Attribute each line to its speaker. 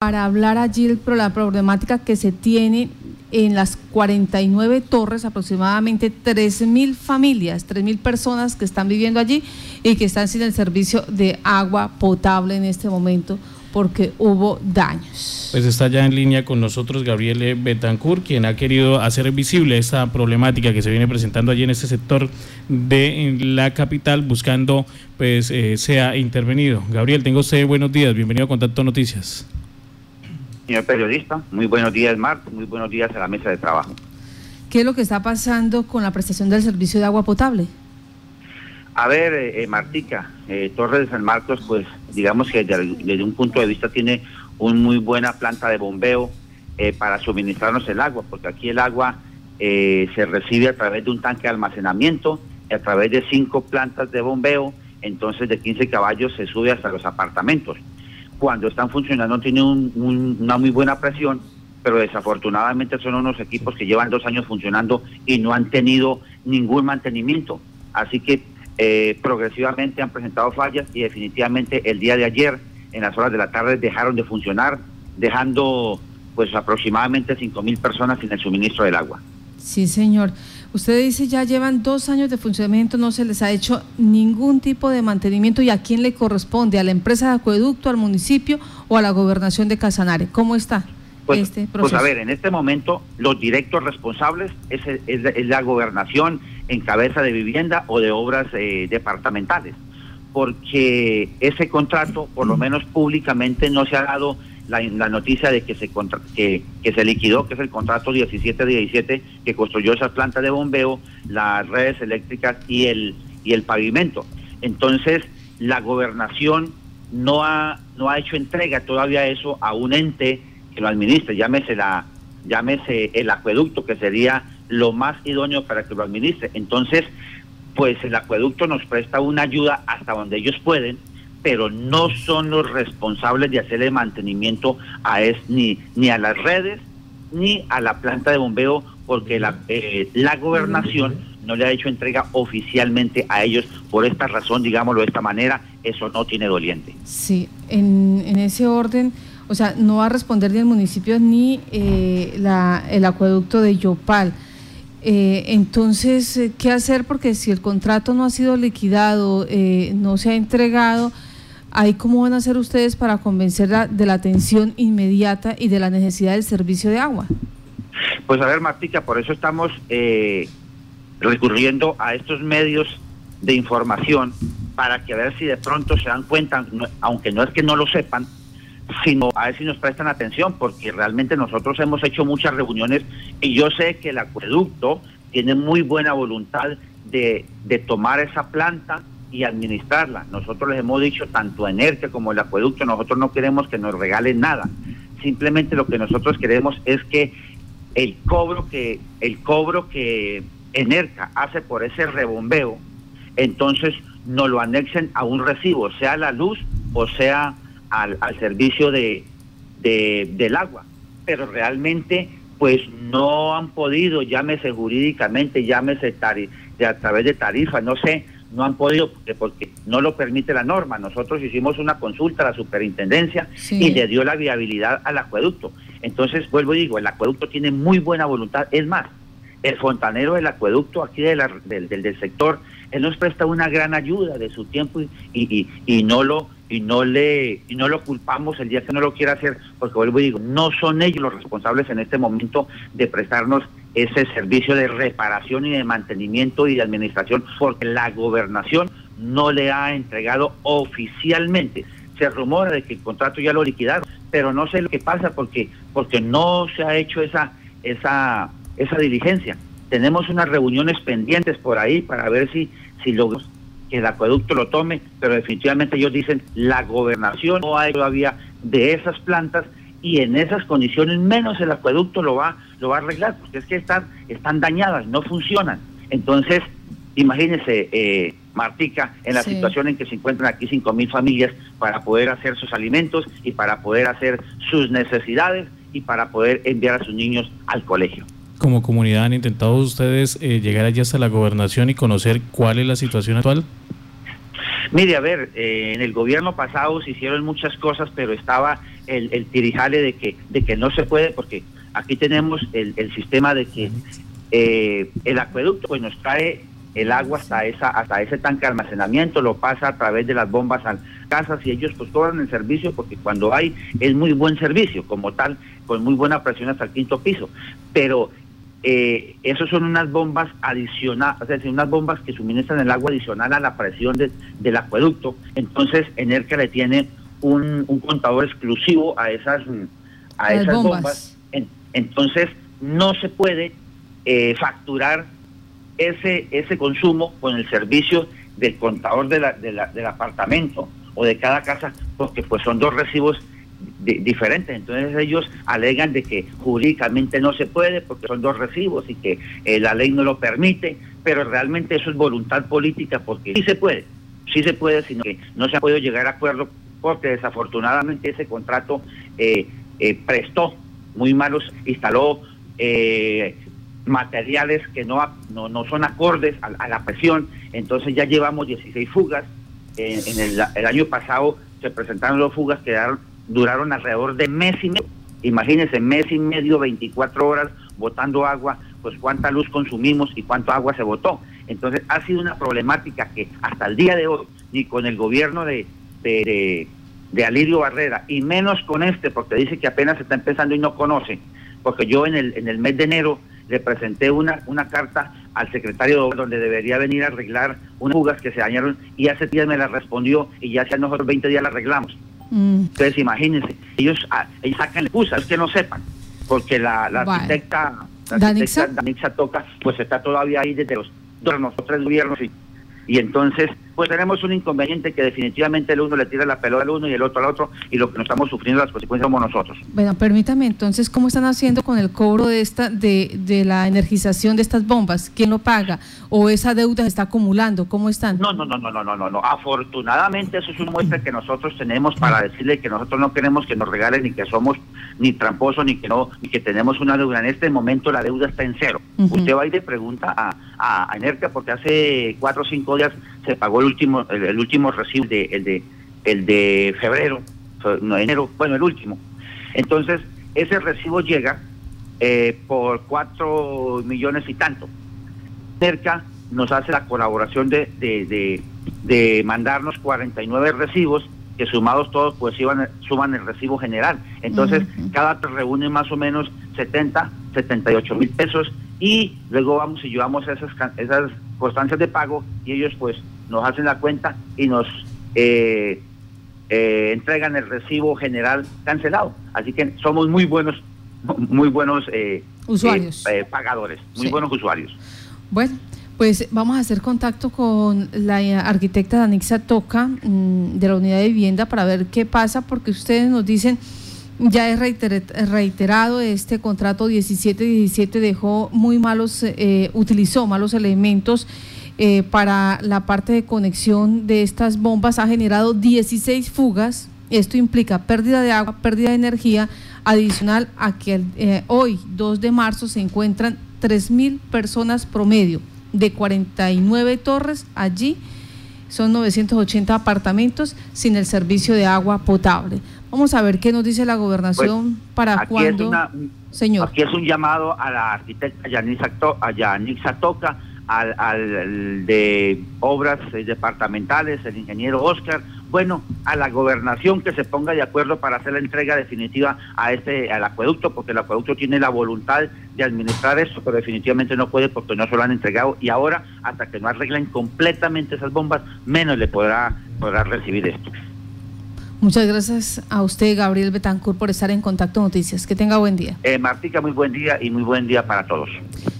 Speaker 1: para hablar allí de la problemática que se tiene en las 49 torres, aproximadamente 3.000 familias, 3.000 personas que están viviendo allí y que están sin el servicio de agua potable en este momento porque hubo daños.
Speaker 2: Pues está ya en línea con nosotros Gabriel Betancourt, quien ha querido hacer visible esta problemática que se viene presentando allí en este sector de la capital, buscando pues eh, sea intervenido. Gabriel, tengo usted buenos días, bienvenido a Contacto Noticias.
Speaker 3: Señor periodista, muy buenos días Marco, muy buenos días a la mesa de trabajo.
Speaker 1: ¿Qué es lo que está pasando con la prestación del servicio de agua potable?
Speaker 3: A ver, eh, eh, Martica, eh, Torre de San Marcos, pues digamos que desde, un punto de vista tiene una muy buena planta de bombeo para suministrarnos el agua, porque aquí el agua se recibe a través de un tanque de almacenamiento, a través de cinco plantas de bombeo, entonces de 15 caballos se sube hasta los apartamentos. Cuando están funcionando tiene una muy buena presión, pero desafortunadamente son unos equipos que llevan dos años funcionando y no han tenido ningún mantenimiento. Así que eh, progresivamente han presentado fallas y definitivamente el día de ayer, en las horas de la tarde, dejaron de funcionar, dejando pues aproximadamente 5.000 personas sin el suministro del agua.
Speaker 1: Sí, señor. Usted dice ya llevan dos años de funcionamiento, no se les ha hecho ningún tipo de mantenimiento y a quién le corresponde, a la empresa de acueducto, al municipio o a la gobernación de Casanare. ¿Cómo está?
Speaker 3: Pues, este pues a ver, en este momento los directos responsables es, es la gobernación en cabeza de vivienda o de obras eh, departamentales, porque ese contrato, por lo menos públicamente, no se ha dado la, noticia de que se, que, que, se liquidó, que es el contrato 1717 que construyó esa planta de bombeo, las redes eléctricas y el, y el pavimento. Entonces, la gobernación no ha, no ha hecho entrega todavía eso a un ente que lo administre, llámese, la, llámese el acueducto, que sería lo más idóneo para que lo administre. Entonces, pues el acueducto nos presta una ayuda hasta donde ellos pueden, pero no son los responsables de hacerle mantenimiento a es, ni, ni a las redes ni a la planta de bombeo, porque la, eh, la gobernación no le ha hecho entrega oficialmente a ellos. Por esta razón, digámoslo de esta manera, eso no tiene doliente.
Speaker 1: Sí, en, en ese orden, o sea, no va a responder ni el municipio ni eh, la, el acueducto de Yopal. Eh, entonces, eh, ¿qué hacer? Porque si el contrato no ha sido liquidado, eh, no se ha entregado, ¿ahí cómo van a hacer ustedes para convencer de la atención inmediata y de la necesidad del servicio de agua?
Speaker 3: Pues a ver, Martica, por eso estamos recurriendo a estos medios de información para que a ver si de pronto se dan cuenta, aunque no es que no lo sepan, sino a ver si nos prestan atención, porque realmente nosotros hemos hecho muchas reuniones y yo sé que el acueducto tiene muy buena voluntad de, de tomar esa planta y administrarla. Nosotros les hemos dicho, tanto a como el acueducto, nosotros no queremos que nos regalen nada. Simplemente lo que nosotros queremos es que el cobro que, el cobro que Enerca hace por ese rebombeo, entonces nos lo anexen a un recibo, sea la luz o sea al, servicio de, del agua, pero realmente pues no han podido, llámese jurídicamente, llámese de a través de tarifas, no sé, no han podido porque, porque no lo permite la norma. Nosotros hicimos una consulta a la superintendencia y le dio la viabilidad al acueducto. Entonces, vuelvo y digo, el acueducto tiene muy buena voluntad. Es más, el fontanero del acueducto aquí de del, del, sector, él nos presta una gran ayuda de su tiempo y, y, y no lo y no le y no lo culpamos el día que no lo quiera hacer, porque vuelvo y digo, no son ellos los responsables en este momento de prestarnos ese servicio de reparación y de mantenimiento y de administración, porque la gobernación no le ha entregado oficialmente. Se rumora de que el contrato ya lo liquidaron, pero no sé lo que pasa porque porque no se ha hecho esa esa esa diligencia. Tenemos unas reuniones pendientes por ahí para ver si si logramos que el acueducto lo tome, pero definitivamente ellos dicen la gobernación no hay todavía de esas plantas y en esas condiciones menos el acueducto lo va lo va a arreglar porque es que están están dañadas no funcionan. Entonces imagínese eh, Martica en la situación en que se encuentran aquí cinco mil familias para poder hacer sus alimentos y para poder hacer sus necesidades y para poder enviar a sus niños al colegio.
Speaker 2: Como comunidad han intentado ustedes eh, llegar allí hasta la gobernación y conocer cuál es la situación actual?
Speaker 3: Mire, a ver, eh, en el gobierno pasado se hicieron muchas cosas, pero estaba el, el tirijale de que, de que no se puede, porque aquí tenemos el, el sistema de que eh, el acueducto pues nos trae el agua hasta esa hasta ese tanque de almacenamiento, lo pasa a través de las bombas a casas y ellos pues cobran el servicio porque cuando hay es muy buen servicio como tal, con muy buena presión hasta el quinto piso. Pero eh, esos son unas bombas adicionales, es decir, unas bombas que suministran el agua adicional a la presión del acueducto. Entonces, Enerca le tiene un, contador exclusivo a esas, a esas bombas. entonces, no se puede eh, facturar ese, ese consumo con el servicio del contador de la, del apartamento o de cada casa, porque pues son dos recibos diferentes. Entonces ellos alegan de que jurídicamente no se puede porque son dos recibos y que eh, la ley no lo permite, pero realmente eso es voluntad política porque sí se puede, sí se puede, sino que no se ha podido llegar a acuerdo porque desafortunadamente ese contrato eh, eh, prestó muy malos, instaló materiales que no, no, no son acordes a, la presión, entonces ya llevamos 16 fugas, en, el, el año pasado se presentaron dos fugas que quedaron duraron alrededor de mes y medio. Imagínense, mes y medio, 24 horas botando agua, pues cuánta luz consumimos y cuánto agua se botó. Entonces ha sido una problemática que hasta el día de hoy, ni con el gobierno de, de, de, Alirio Barrera, y menos con este, porque dice que apenas se está empezando y no conoce, porque yo en el, en el mes de enero le presenté una, una carta al secretario donde debería venir a arreglar unas fugas que se dañaron y hace días me la respondió y ya hace nosotros 20 días la arreglamos. Mm. Entonces, imagínense, ellos, ah, ellos sacan excusas que no sepan, porque la, la arquitecta, la arquitecta Danixa Toca, pues está todavía ahí desde los dos, tres gobiernos y y entonces, pues tenemos un inconveniente que definitivamente el uno le tira la pelota al uno y el otro al otro, y lo que nos estamos sufriendo las consecuencias somos nosotros.
Speaker 1: Bueno, permítame entonces, ¿cómo están haciendo con el cobro de esta, de, de la energización de estas bombas? ¿Quién lo paga? ¿O esa deuda se está acumulando? ¿Cómo están?
Speaker 3: No, no, no, no, no, no, no, no. Afortunadamente eso es una muestra que nosotros tenemos para decirle que nosotros no queremos que nos regalen ni que somos ni tramposos ni que no, ni que tenemos una deuda. En este momento la deuda está en cero. Usted va y le pregunta a, a, a porque hace cuatro o cinco días se pagó el último, el, último recibo de, el de el de febrero, no enero, bueno el último. Entonces, ese recibo llega eh, por cuatro millones y tanto. Cerca nos hace la colaboración de, de, de, mandarnos 49 recibos que sumados todos pues iban, suman el recibo general. Entonces, cada reúne más o menos 70, 78 mil pesos y luego vamos y llevamos esas, esas constancias de pago y ellos pues nos hacen la cuenta y nos eh, eh, entregan el recibo general cancelado. Así que somos muy buenos, muy buenos eh,
Speaker 1: usuarios,
Speaker 3: pagadores, muy buenos usuarios.
Speaker 1: Bueno, pues vamos a hacer contacto con la arquitecta Danixa Toca mm, de la unidad de vivienda para ver qué pasa, porque ustedes nos dicen ya es reiterado, este contrato 17-17 dejó muy malos, eh, utilizó malos elementos eh, para la parte de conexión de estas bombas, ha generado 16 fugas. Esto implica pérdida de agua, pérdida de energía, adicional a que eh, hoy, 2 de marzo, se encuentran 3.000 personas promedio de 49 torres allí. Son 980 apartamentos sin el servicio de agua potable. Vamos a ver qué nos dice la gobernación
Speaker 3: pues,
Speaker 1: para cuándo.
Speaker 3: Señor. Aquí es un llamado a la arquitecta Yanixa Toca, al, al de obras eh, departamentales, el ingeniero Oscar, bueno, a la gobernación que se ponga de acuerdo para hacer la entrega definitiva a este al acueducto, porque el acueducto tiene la voluntad de administrar esto, pero definitivamente no puede porque no se lo han entregado y ahora hasta que no arreglen completamente esas bombas, menos le podrá podrá recibir esto.
Speaker 1: Muchas gracias a usted, Gabriel Betancourt, por estar en Contacto Noticias. Que tenga buen día.
Speaker 3: Eh, Martica, muy buen día y muy buen día para todos.